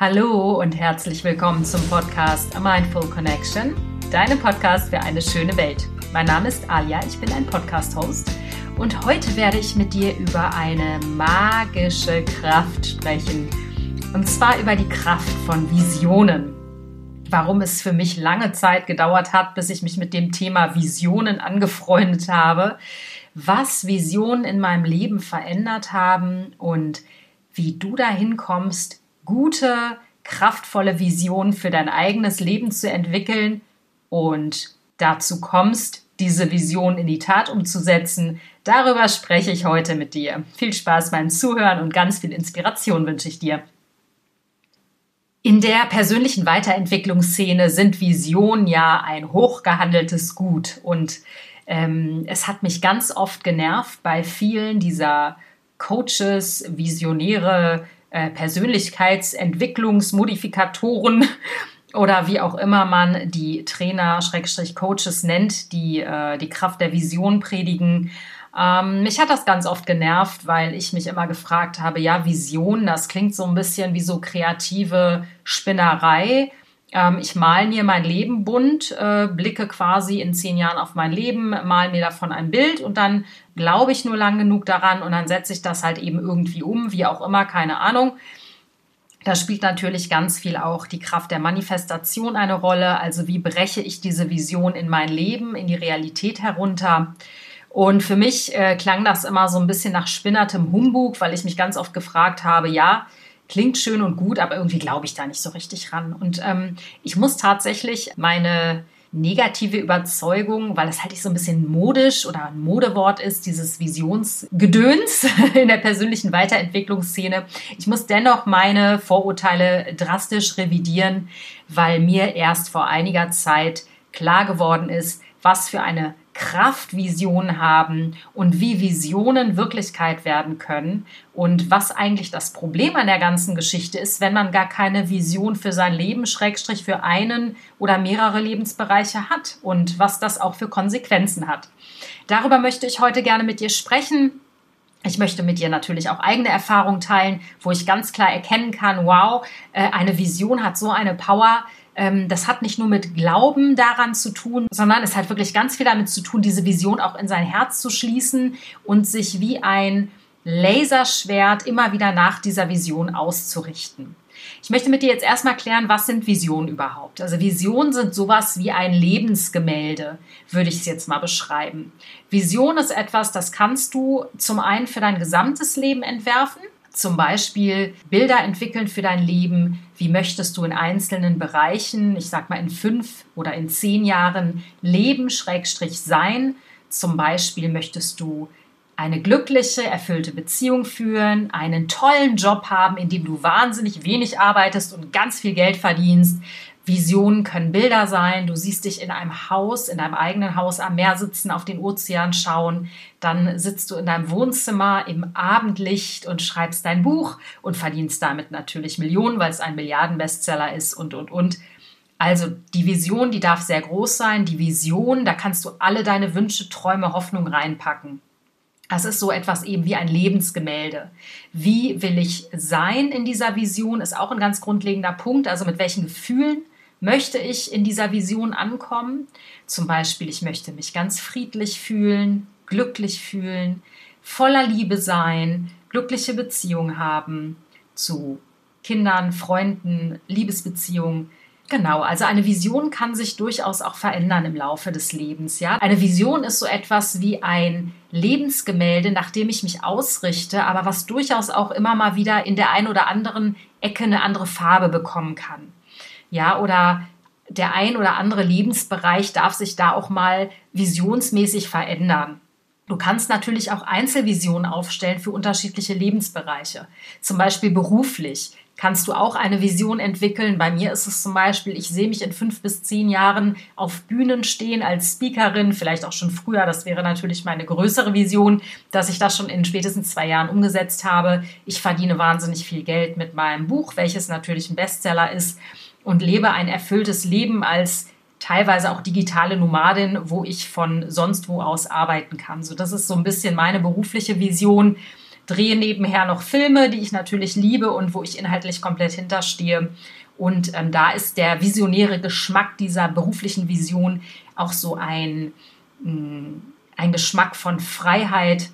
Hallo und herzlich willkommen zum Podcast A Mindful Connection, deinem Podcast für eine schöne Welt. Mein Name ist Alia, ich bin ein Podcast-Host und heute werde ich mit dir über eine magische Kraft sprechen. Und zwar über die Kraft von Visionen. Warum es für mich lange Zeit gedauert hat, bis ich mich mit dem Thema Visionen angefreundet habe, was Visionen in meinem Leben verändert haben und wie du dahin kommst, gute, kraftvolle Visionen für dein eigenes Leben zu entwickeln und dazu kommst, diese Vision in die Tat umzusetzen. Darüber spreche ich heute mit dir. Viel Spaß beim Zuhören und ganz viel Inspiration wünsche ich dir. In der persönlichen Weiterentwicklungsszene sind Visionen ja ein hochgehandeltes Gut und ähm, es hat mich ganz oft genervt bei vielen dieser Coaches, Visionäre, äh, Persönlichkeitsentwicklungsmodifikatoren oder wie auch immer man die Trainer, Schrägstrich Coaches nennt, die äh, die Kraft der Vision predigen. Ähm, mich hat das ganz oft genervt, weil ich mich immer gefragt habe, ja, Vision, das klingt so ein bisschen wie so kreative Spinnerei. Ähm, ich male mir mein Leben bunt, äh, blicke quasi in zehn Jahren auf mein Leben, male mir davon ein Bild und dann glaube ich nur lang genug daran und dann setze ich das halt eben irgendwie um, wie auch immer, keine Ahnung. Da spielt natürlich ganz viel auch die Kraft der Manifestation eine Rolle. Also wie breche ich diese Vision in mein Leben, in die Realität herunter? Und für mich äh, klang das immer so ein bisschen nach spinnertem Humbug, weil ich mich ganz oft gefragt habe, ja, klingt schön und gut, aber irgendwie glaube ich da nicht so richtig ran. Und ähm, ich muss tatsächlich meine negative Überzeugung, weil es halt nicht so ein bisschen modisch oder ein Modewort ist, dieses Visionsgedöns in der persönlichen Weiterentwicklungsszene. Ich muss dennoch meine Vorurteile drastisch revidieren, weil mir erst vor einiger Zeit klar geworden ist, was für eine Kraftvisionen haben und wie Visionen Wirklichkeit werden können und was eigentlich das Problem an der ganzen Geschichte ist, wenn man gar keine Vision für sein Leben, Schrägstrich für einen oder mehrere Lebensbereiche hat und was das auch für Konsequenzen hat. Darüber möchte ich heute gerne mit dir sprechen. Ich möchte mit dir natürlich auch eigene Erfahrungen teilen, wo ich ganz klar erkennen kann, wow, äh, eine Vision hat so eine Power, ähm, das hat nicht nur mit Glauben daran zu tun, sondern es hat wirklich ganz viel damit zu tun, diese Vision auch in sein Herz zu schließen und sich wie ein Laserschwert immer wieder nach dieser Vision auszurichten. Ich möchte mit dir jetzt erstmal klären, was sind Visionen überhaupt? Also Visionen sind sowas wie ein Lebensgemälde, würde ich es jetzt mal beschreiben. Vision ist etwas, das kannst du zum einen für dein gesamtes Leben entwerfen, zum Beispiel Bilder entwickeln für dein Leben. Wie möchtest du in einzelnen Bereichen, ich sag mal in fünf oder in zehn Jahren leben, Schrägstrich sein? Zum Beispiel möchtest du eine glückliche, erfüllte Beziehung führen, einen tollen Job haben, in dem du wahnsinnig wenig arbeitest und ganz viel Geld verdienst. Visionen können Bilder sein. Du siehst dich in einem Haus, in deinem eigenen Haus am Meer sitzen, auf den Ozean schauen. Dann sitzt du in deinem Wohnzimmer im Abendlicht und schreibst dein Buch und verdienst damit natürlich Millionen, weil es ein Milliardenbestseller ist und, und, und. Also die Vision, die darf sehr groß sein. Die Vision, da kannst du alle deine Wünsche, Träume, Hoffnung reinpacken. Das ist so etwas eben wie ein Lebensgemälde. Wie will ich sein in dieser Vision, ist auch ein ganz grundlegender Punkt. Also mit welchen Gefühlen möchte ich in dieser Vision ankommen. Zum Beispiel, ich möchte mich ganz friedlich fühlen, glücklich fühlen, voller Liebe sein, glückliche Beziehungen haben zu Kindern, Freunden, Liebesbeziehungen. Genau, also eine Vision kann sich durchaus auch verändern im Laufe des Lebens. Ja, eine Vision ist so etwas wie ein Lebensgemälde, nach dem ich mich ausrichte, aber was durchaus auch immer mal wieder in der einen oder anderen Ecke eine andere Farbe bekommen kann. Ja, oder der ein oder andere Lebensbereich darf sich da auch mal visionsmäßig verändern. Du kannst natürlich auch Einzelvisionen aufstellen für unterschiedliche Lebensbereiche. Zum Beispiel beruflich kannst du auch eine Vision entwickeln. Bei mir ist es zum Beispiel, ich sehe mich in fünf bis zehn Jahren auf Bühnen stehen als Speakerin, vielleicht auch schon früher. Das wäre natürlich meine größere Vision, dass ich das schon in spätestens zwei Jahren umgesetzt habe. Ich verdiene wahnsinnig viel Geld mit meinem Buch, welches natürlich ein Bestseller ist und lebe ein erfülltes Leben als teilweise auch digitale Nomadin, wo ich von sonst wo aus arbeiten kann. So, das ist so ein bisschen meine berufliche Vision. drehe nebenher noch Filme, die ich natürlich liebe und wo ich inhaltlich komplett hinterstehe. Und ähm, da ist der visionäre Geschmack dieser beruflichen Vision auch so ein, mh, mm, ein Geschmack von Freiheit,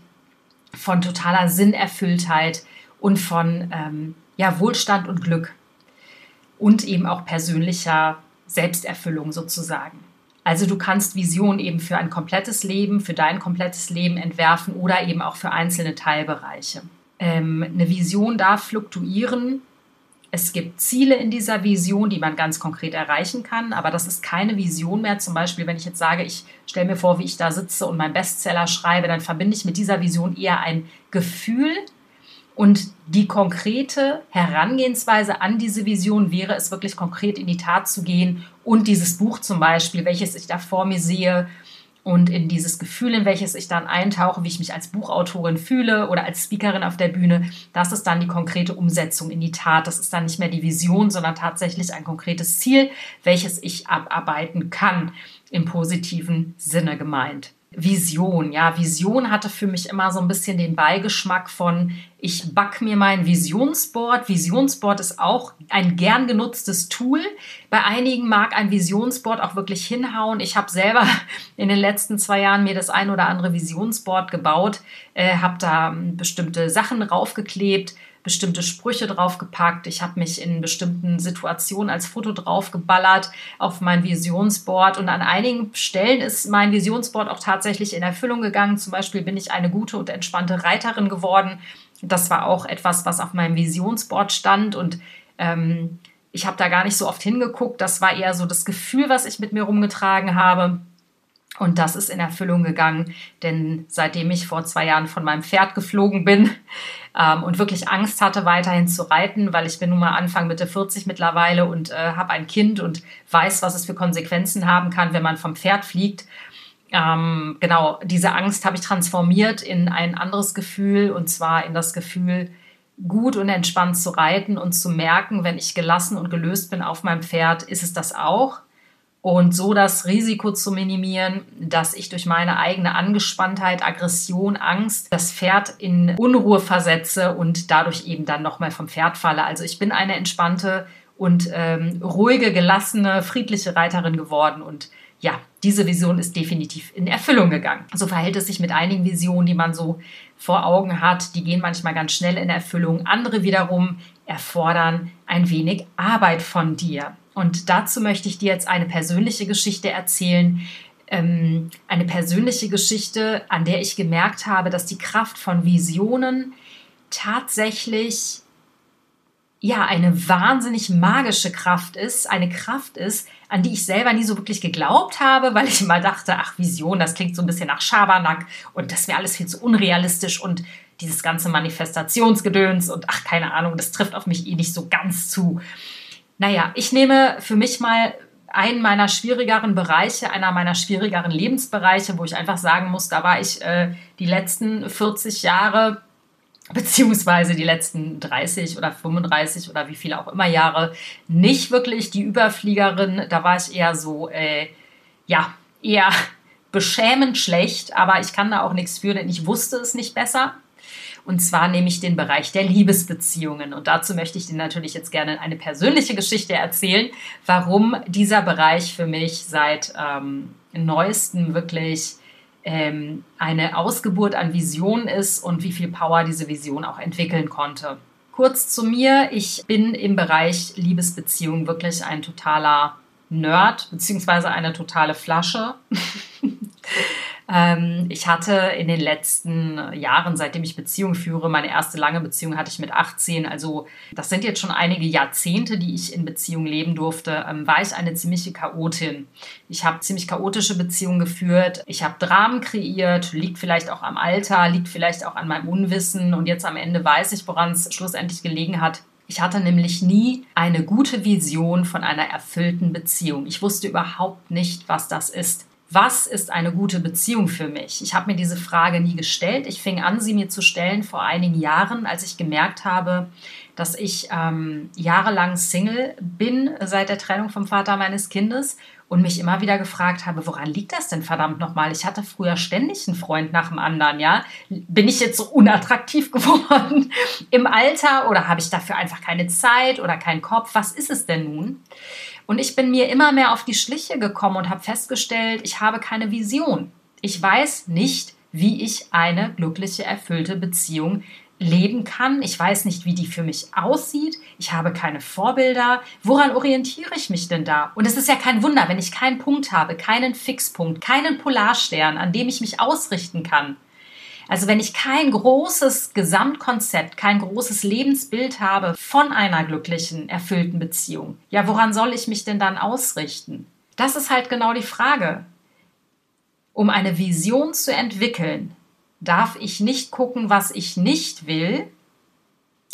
von totaler Sinnerfülltheit und von ähm, ja, Wohlstand und Glück. Und eben auch persönlicher Selbsterfüllung sozusagen. Also du kannst Visionen eben für ein komplettes Leben, für dein komplettes Leben entwerfen oder eben auch für einzelne Teilbereiche. Ähm, eine Vision darf fluktuieren es gibt Ziele in dieser Vision, die man ganz konkret erreichen kann, aber das ist keine Vision mehr. Zum Beispiel, wenn ich jetzt sage, ich stelle mir vor, wie ich da sitze und meinen Bestseller schreibe, dann verbinde ich mit dieser Vision eher ein Gefühl. Und die konkrete Herangehensweise an diese Vision wäre es wirklich konkret in die Tat zu gehen und dieses Buch zum Beispiel, welches ich da vor mir sehe, und in dieses Gefühl, in welches ich dann eintauche, wie ich mich als Buchautorin fühle oder als Speakerin auf der Bühne, das ist dann die konkrete Umsetzung in die Tat. Das ist dann nicht mehr die Vision, sondern tatsächlich ein konkretes Ziel, welches ich abarbeiten kann, im positiven Sinne gemeint. Vision. Ja, Vision hatte für mich immer so ein bisschen den Beigeschmack von, ich back mir mein Visionsboard. Visionsboard ist auch ein gern genutztes Tool. Bei einigen mag ein Visionsboard auch wirklich hinhauen. Ich habe selber in den letzten zwei Jahren mir das ein oder andere Visionsboard gebaut, äh, habe da ähm, bestimmte Sachen raufgeklebt, bestimmte Sprüche draufgepackt. Ich habe mich in bestimmten Situationen als Foto draufgeballert auf mein Visionsboard. Und an einigen Stellen ist mein Visionsboard auch tatsächlich in Erfüllung gegangen. Zum Beispiel bin ich eine gute und entspannte Reiterin geworden. Das war auch etwas, was auf meinem Visionsboard stand. Und ähm, ich habe da gar nicht so oft hingeguckt. Das war eher so das Gefühl, was ich mit mir rumgetragen habe. Und das ist in Erfüllung gegangen, denn seitdem ich vor zwei Jahren von meinem Pferd geflogen bin ähm, und wirklich Angst hatte, weiterhin zu reiten, weil ich bin nun mal Anfang Mitte 40 mittlerweile und äh, habe ein Kind und weiß, was es für Konsequenzen haben kann, wenn man vom Pferd fliegt. Ähm, genau, diese Angst habe ich transformiert in ein anderes Gefühl und zwar in das Gefühl, gut und entspannt zu reiten und zu merken, wenn ich gelassen und gelöst bin auf meinem Pferd, ist es das auch und so das Risiko zu minimieren, dass ich durch meine eigene Angespanntheit, Aggression, Angst das Pferd in Unruhe versetze und dadurch eben dann nochmal vom Pferd falle. Also ich bin eine entspannte und ähm, ruhige, gelassene, friedliche Reiterin geworden und ja, diese Vision ist definitiv in Erfüllung gegangen. So verhält es sich mit einigen Visionen, die man so vor Augen hat. Die gehen manchmal ganz schnell in Erfüllung. Andere wiederum erfordern ein wenig Arbeit von dir. Und dazu möchte ich dir jetzt eine persönliche Geschichte erzählen. Ähm, eine persönliche Geschichte, an der ich gemerkt habe, dass die Kraft von Visionen tatsächlich ja eine wahnsinnig magische Kraft ist, eine Kraft ist, an die ich selber nie so wirklich geglaubt habe, weil ich immer dachte, ach Vision, das klingt so ein bisschen nach Schabernack und das wäre alles viel zu unrealistisch und dieses ganze Manifestationsgedöns und ach keine Ahnung, das trifft auf mich eh nicht so ganz zu. Naja, ich nehme für mich mal einen meiner schwierigeren Bereiche, einer meiner schwierigeren Lebensbereiche, wo ich einfach sagen muss, da war ich äh, die letzten 40 Jahre beziehungsweise die letzten 30 oder 35 oder wie viele auch immer Jahre nicht wirklich die Überfliegerin. Da war ich eher so, äh, ja, eher beschämend schlecht, aber ich kann da auch nichts für, denn ich wusste es nicht besser. Und zwar nehme ich den Bereich der Liebesbeziehungen. Und dazu möchte ich dir natürlich jetzt gerne eine persönliche Geschichte erzählen, warum dieser Bereich für mich seit ähm, neuestem wirklich ähm, eine Ausgeburt an Visionen ist und wie viel Power diese Vision auch entwickeln konnte. Kurz zu mir, ich bin im Bereich Liebesbeziehungen wirklich ein totaler Nerd, beziehungsweise eine totale Flasche. Ähm, ich hatte in den letzten Jahren, seitdem ich Beziehungen führe, meine erste lange Beziehung hatte ich mit 18. Also das sind jetzt schon einige Jahrzehnte, die ich in Beziehungen leben durfte. Ähm, war ich eine ziemliche Chaotin. Ich habe ziemlich chaotische Beziehungen geführt. Ich habe Dramen kreiert. Liegt vielleicht auch am Alter, liegt vielleicht auch an meinem Unwissen. Und jetzt am Ende weiß ich, woran es schlussendlich gelegen hat. Ich hatte nämlich nie eine gute Vision von einer erfüllten Beziehung. Ich wusste überhaupt nicht, was das ist was ist eine gute Beziehung für mich? Ich habe mir diese Frage nie gestellt. Ich fing an, sie mir zu stellen vor einigen Jahren, als ich gemerkt habe, dass ich ähm, jahrelang Single bin seit der Trennung vom Vater meines Kindes und mich immer wieder gefragt habe, woran liegt das denn verdammt nochmal? Ich hatte früher ständig einen Freund nach dem anderen, ja. Bin ich jetzt so unattraktiv geworden im Alter oder habe ich dafür einfach keine Zeit oder keinen Kopf? Was ist es denn nun? Und ich bin mir immer mehr auf die Schliche gekommen und habe festgestellt, ich habe keine Vision. Ich weiß nicht, wie ich eine glückliche, erfüllte Beziehung leben kann. Ich weiß nicht, wie die für mich aussieht. Ich habe keine Vorbilder. Woran orientiere ich mich denn da? Und es ist ja kein Wunder, wenn ich keinen Punkt habe, keinen Fixpunkt, keinen Polarstern, an dem ich mich ausrichten kann. Also wenn ich kein großes Gesamtkonzept, kein großes Lebensbild habe von einer glücklichen, erfüllten Beziehung, ja, woran soll ich mich denn dann ausrichten? Das ist halt genau die Frage. Um eine Vision zu entwickeln, darf ich nicht gucken, was ich nicht will,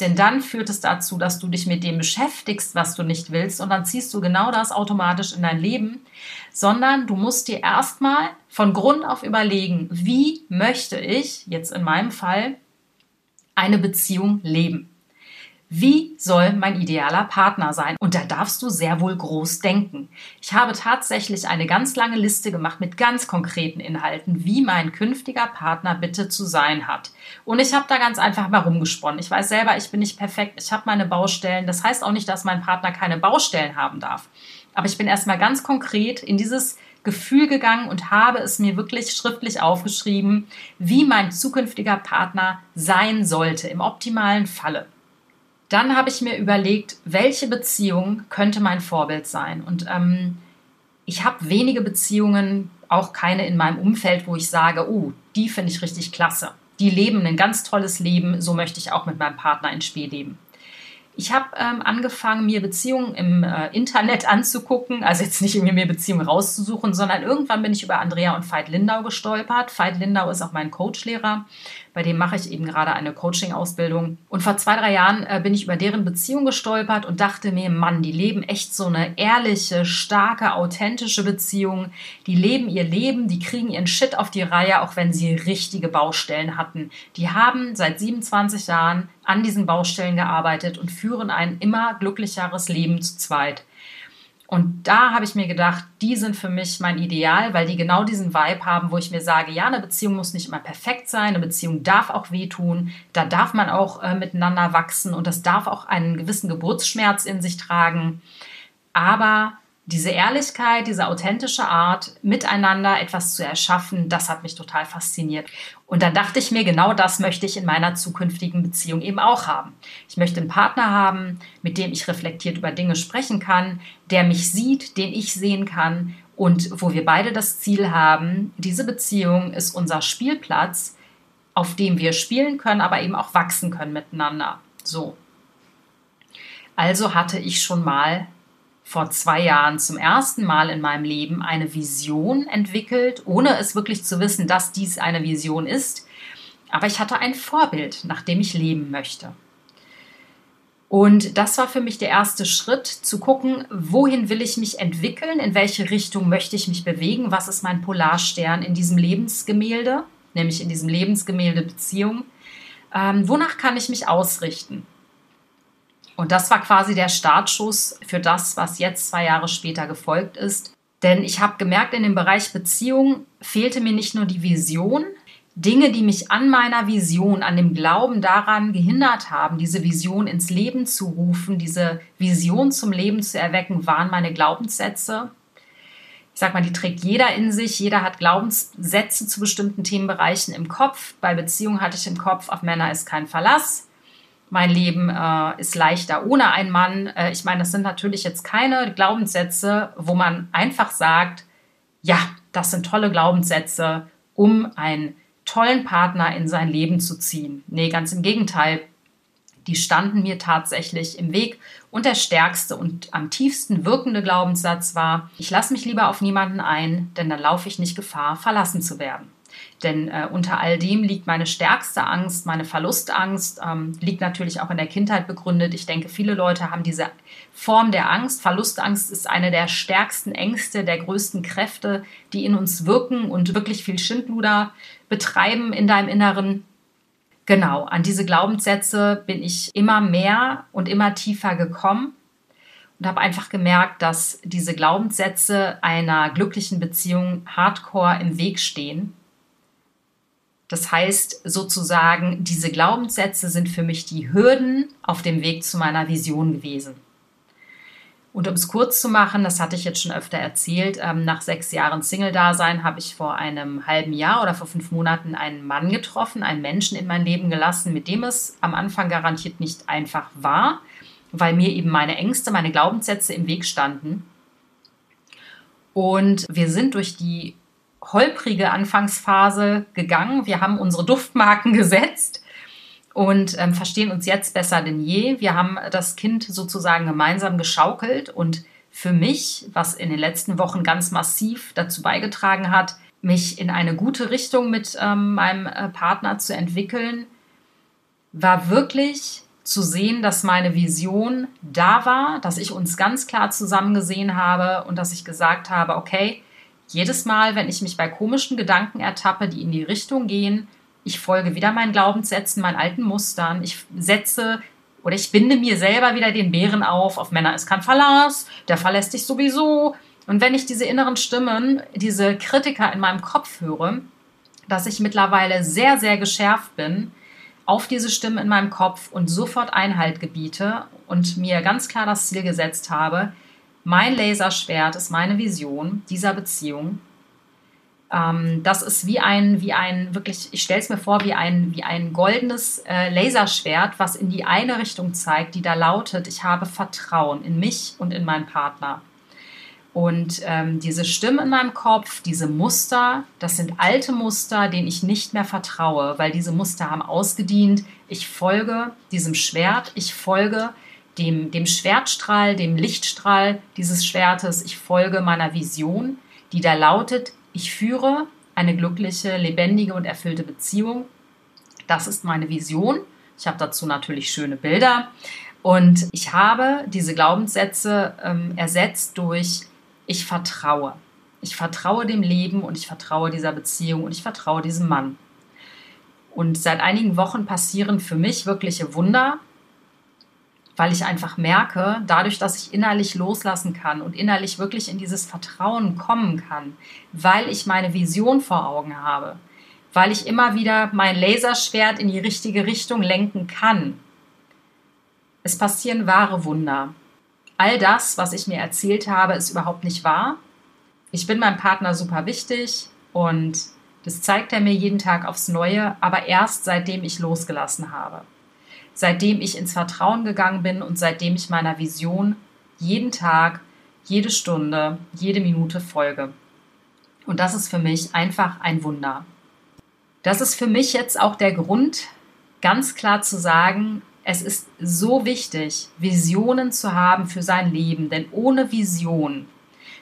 denn dann führt es dazu, dass du dich mit dem beschäftigst, was du nicht willst, und dann ziehst du genau das automatisch in dein Leben, sondern du musst dir erstmal von Grund auf überlegen, wie möchte ich, jetzt in meinem Fall, eine Beziehung leben. Wie soll mein idealer Partner sein? Und da darfst du sehr wohl groß denken. Ich habe tatsächlich eine ganz lange Liste gemacht mit ganz konkreten Inhalten, wie mein künftiger Partner bitte zu sein hat. Und ich habe da ganz einfach mal rumgesponnen. Ich weiß selber, ich bin nicht perfekt. Ich habe meine Baustellen. Das heißt auch nicht, dass mein Partner keine Baustellen haben darf. Aber ich bin erstmal ganz konkret in dieses Gefühl gegangen und habe es mir wirklich schriftlich aufgeschrieben, wie mein zukünftiger Partner sein sollte im optimalen Falle. Dann habe ich mir überlegt, welche Beziehung könnte mein Vorbild sein. Und ähm, ich habe wenige Beziehungen, auch keine in meinem Umfeld, wo ich sage, oh, die finde ich richtig klasse. Die leben ein ganz tolles Leben, so möchte ich auch mit meinem Partner ins Spiel leben. Ich habe ähm, angefangen, mir Beziehungen im äh, Internet anzugucken, also jetzt nicht irgendwie mir Beziehungen rauszusuchen, sondern irgendwann bin ich über Andrea und Veit Lindau gestolpert. Veit Lindau ist auch mein Coachlehrer bei dem mache ich eben gerade eine Coaching-Ausbildung. Und vor zwei, drei Jahren äh, bin ich über deren Beziehung gestolpert und dachte mir, Mann, die leben echt so eine ehrliche, starke, authentische Beziehung. Die leben ihr Leben, die kriegen ihren Shit auf die Reihe, auch wenn sie richtige Baustellen hatten. Die haben seit 27 Jahren an diesen Baustellen gearbeitet und führen ein immer glücklicheres Leben zu zweit. Und da habe ich mir gedacht, die sind für mich mein Ideal, weil die genau diesen Vibe haben, wo ich mir sage, ja, eine Beziehung muss nicht immer perfekt sein, eine Beziehung darf auch wehtun, da darf man auch äh, miteinander wachsen und das darf auch einen gewissen Geburtsschmerz in sich tragen. Aber diese Ehrlichkeit, diese authentische Art, miteinander etwas zu erschaffen, das hat mich total fasziniert. Und dann dachte ich mir, genau das möchte ich in meiner zukünftigen Beziehung eben auch haben. Ich möchte einen Partner haben, mit dem ich reflektiert über Dinge sprechen kann, der mich sieht, den ich sehen kann und wo wir beide das Ziel haben, diese Beziehung ist unser Spielplatz, auf dem wir spielen können, aber eben auch wachsen können miteinander. So. Also hatte ich schon mal vor zwei Jahren zum ersten Mal in meinem Leben eine Vision entwickelt, ohne es wirklich zu wissen, dass dies eine Vision ist. Aber ich hatte ein Vorbild, nach dem ich leben möchte. Und das war für mich der erste Schritt, zu gucken, wohin will ich mich entwickeln, in welche Richtung möchte ich mich bewegen, was ist mein Polarstern in diesem Lebensgemälde, nämlich in diesem Lebensgemälde Beziehung. Ähm, wonach kann ich mich ausrichten? Und das war quasi der Startschuss für das, was jetzt zwei Jahre später gefolgt ist. Denn ich habe gemerkt, in dem Bereich Beziehung fehlte mir nicht nur die Vision, Dinge, die mich an meiner Vision, an dem Glauben daran gehindert haben, diese Vision ins Leben zu rufen, diese Vision zum Leben zu erwecken, waren meine Glaubenssätze. Ich sag mal, die trägt jeder in sich. Jeder hat Glaubenssätze zu bestimmten Themenbereichen im Kopf. Bei Beziehungen hatte ich im Kopf, auf Männer ist kein Verlass mein Leben äh, ist leichter ohne einen Mann. Äh, ich meine, das sind natürlich jetzt keine Glaubenssätze, wo man einfach sagt, ja, das sind tolle Glaubenssätze, um einen tollen Partner in sein Leben zu ziehen. Nee, ganz im Gegenteil. Die standen mir tatsächlich im Weg. Und der stärkste und am tiefsten wirkende Glaubenssatz war, ich lasse mich lieber auf niemanden ein, denn dann laufe ich nicht Gefahr, verlassen zu werden. Denn äh, unter all dem liegt meine stärkste Angst, meine Verlustangst, ähm, liegt natürlich auch in der Kindheit begründet. Ich denke, viele Leute haben diese Form der Angst. Verlustangst ist eine der stärksten Ängste, der größten Kräfte, die in uns wirken und wirklich viel Schindluder betreiben in deinem Inneren. genau, an diese Glaubenssätze bin ich immer mehr und immer tiefer gekommen und habe einfach gemerkt, dass diese Glaubenssätze einer glücklichen Beziehung hardcore im Weg stehen. Das heißt sozusagen, diese Glaubenssätze sind für mich die Hürden auf dem Weg zu meiner Vision gewesen. Und um es kurz zu machen, das hatte ich jetzt schon öfter erzählt, ähm, nach sechs Jahren Single-Dasein habe ich vor einem halben Jahr oder vor fünf Monaten einen Mann getroffen, einen Menschen in mein Leben gelassen, mit dem es am Anfang garantiert nicht einfach war, weil mir eben meine Ängste, meine Glaubenssätze im Weg standen. Und wir sind durch die holprige Anfangsphase gegangen. Wir haben unsere Duftmarken gesetzt und ähm, verstehen uns jetzt besser denn je. Wir haben das Kind sozusagen gemeinsam geschaukelt und für mich, was in den letzten Wochen ganz massiv dazu beigetragen hat, mich in eine gute Richtung mit ähm, meinem äh, Partner zu entwickeln, war wirklich zu sehen, dass meine Vision da war, dass ich uns ganz klar zusammen gesehen habe und dass ich gesagt habe, okay, jedes Mal, wenn ich mich bei komischen Gedanken ertappe, die in die Richtung gehen, ich folge wieder meinen Glaubenssätzen, meinen alten Mustern, ich setze oder ich binde mir selber wieder den Bären auf, auf Männer ist kein Verlass, der verlässt dich sowieso. Und wenn ich diese inneren Stimmen, diese Kritiker in meinem Kopf höre, dass ich mittlerweile sehr, sehr geschärft bin, auf diese Stimme in meinem Kopf und sofort Einhalt gebiete und mir ganz klar das Ziel gesetzt habe, mein Laserschwert ist meine Vision dieser Beziehung. Ähm, das ist wie ein, wie ein, wirklich, ich stelle es mir vor, wie ein, wie ein goldenes äh, Laserschwert, was in die eine Richtung zeigt, die da lautet, ich habe Vertrauen in mich und in meinen Partner. Und ähm, diese Stimmen in meinem Kopf, diese Muster, das sind alte Muster, denen ich nicht mehr vertraue, weil diese Muster haben ausgedient. Ich folge diesem Schwert, ich folge dem, dem Schwertstrahl, dem Lichtstrahl dieses Schwertes, ich folge meiner Vision, die da lautet, ich führe eine glückliche, lebendige und erfüllte Beziehung. Das ist meine Vision. Ich habe dazu natürlich schöne Bilder. Und ich habe diese Glaubenssätze ähm, ersetzt durch ich vertraue. Ich vertraue dem Leben und ich vertraue dieser Beziehung und ich vertraue diesem Mann. Und seit einigen Wochen passieren für mich wirkliche Wunder, weil ich einfach merke, dadurch, dass ich innerlich loslassen kann und innerlich wirklich in dieses Vertrauen kommen kann, weil ich meine Vision vor Augen habe, weil ich immer wieder mein Laserschwert in die richtige Richtung lenken kann. Es passieren wahre Wunder all das, was ich mir erzählt habe, ist überhaupt nicht wahr. Ich bin meinem Partner super wichtig und das zeigt er mir jeden Tag aufs Neue, aber erst seitdem ich losgelassen habe. Seitdem ich ins Vertrauen gegangen bin und seitdem ich meiner Vision jeden Tag, jede Stunde, jede Minute folge. Und das ist für mich einfach ein Wunder. Das ist für mich jetzt auch der Grund, ganz klar zu sagen, es ist so wichtig, Visionen zu haben für sein Leben, denn ohne Vision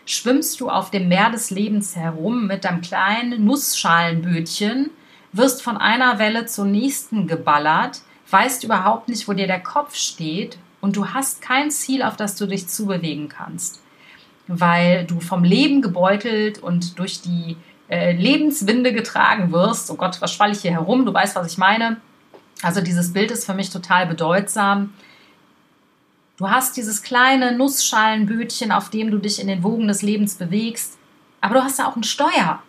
schwimmst du auf dem Meer des Lebens herum mit deinem kleinen Nussschalenbötchen, wirst von einer Welle zur nächsten geballert, weißt überhaupt nicht, wo dir der Kopf steht und du hast kein Ziel, auf das du dich zubewegen kannst, weil du vom Leben gebeutelt und durch die äh, Lebenswinde getragen wirst. Oh Gott, was schwall ich hier herum? Du weißt, was ich meine also dieses Bild ist für mich total bedeutsam. Du hast dieses kleine Nussschalenbötchen, auf dem du dich in den Wogen des Lebens bewegst, aber du hast da auch ein Steuer.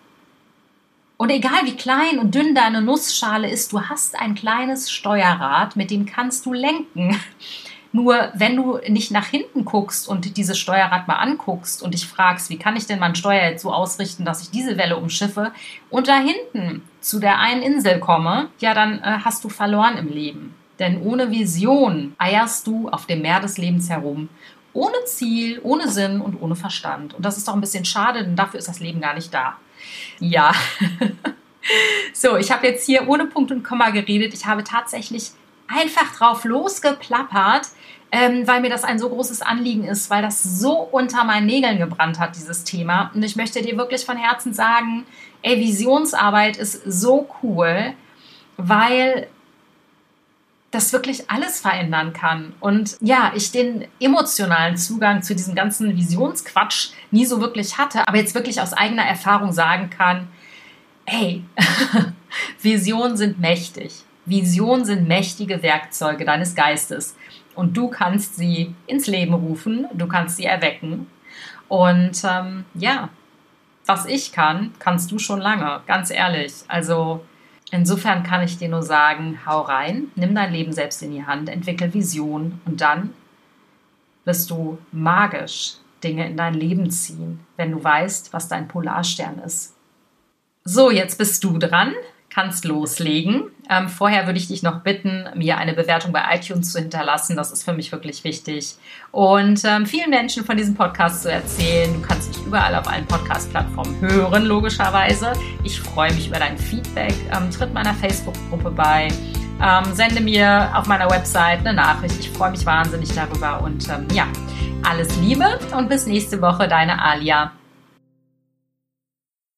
Und egal wie klein und dünn deine Nussschale ist, du hast ein kleines Steuerrad, mit dem kannst du lenken. Nur wenn du nicht nach hinten guckst und dieses Steuerrad mal anguckst und dich fragst, wie kann ich denn mein Steuer jetzt so ausrichten, dass ich diese Welle umschiffe und da hinten zu der einen Insel komme, ja, dann äh, hast du verloren im Leben. Denn ohne Vision eierst du auf dem Meer des Lebens herum. Ohne Ziel, ohne Sinn und ohne Verstand. Und das ist doch ein bisschen schade, denn dafür ist das Leben gar nicht da. Ja. so, ich habe jetzt hier ohne Punkt und Komma geredet. Ich habe tatsächlich einfach drauf losgeplappert, ähm, weil mir das ein so großes Anliegen ist, weil das so unter meinen Nägeln gebrannt hat, dieses Thema. Und ich möchte dir wirklich von Herzen sagen, ey, Visionsarbeit ist so cool, weil das wirklich alles verändern kann. Und ja, ich den emotionalen Zugang zu diesem ganzen Visionsquatsch nie so wirklich hatte, aber jetzt wirklich aus eigener Erfahrung sagen kann, hey, Visionen sind mächtig. Visionen sind mächtige Werkzeuge deines Geistes und du kannst sie ins Leben rufen, du kannst sie erwecken. Und ähm, ja, was ich kann, kannst du schon lange, ganz ehrlich. Also insofern kann ich dir nur sagen, hau rein, nimm dein Leben selbst in die Hand, entwickel Vision und dann wirst du magisch Dinge in dein Leben ziehen, wenn du weißt, was dein Polarstern ist. So, jetzt bist du dran kannst loslegen. Ähm, vorher würde ich dich noch bitten, mir eine Bewertung bei iTunes zu hinterlassen. Das ist für mich wirklich wichtig. Und ähm, vielen Menschen von diesem Podcast zu erzählen. Du kannst mich überall auf allen Podcast-Plattformen hören, logischerweise. Ich freue mich über dein Feedback. Ähm, tritt meiner Facebook-Gruppe bei. Ähm, sende mir auf meiner Website eine Nachricht. Ich freue mich wahnsinnig darüber. Und ähm, ja, alles Liebe und bis nächste Woche, deine Alia.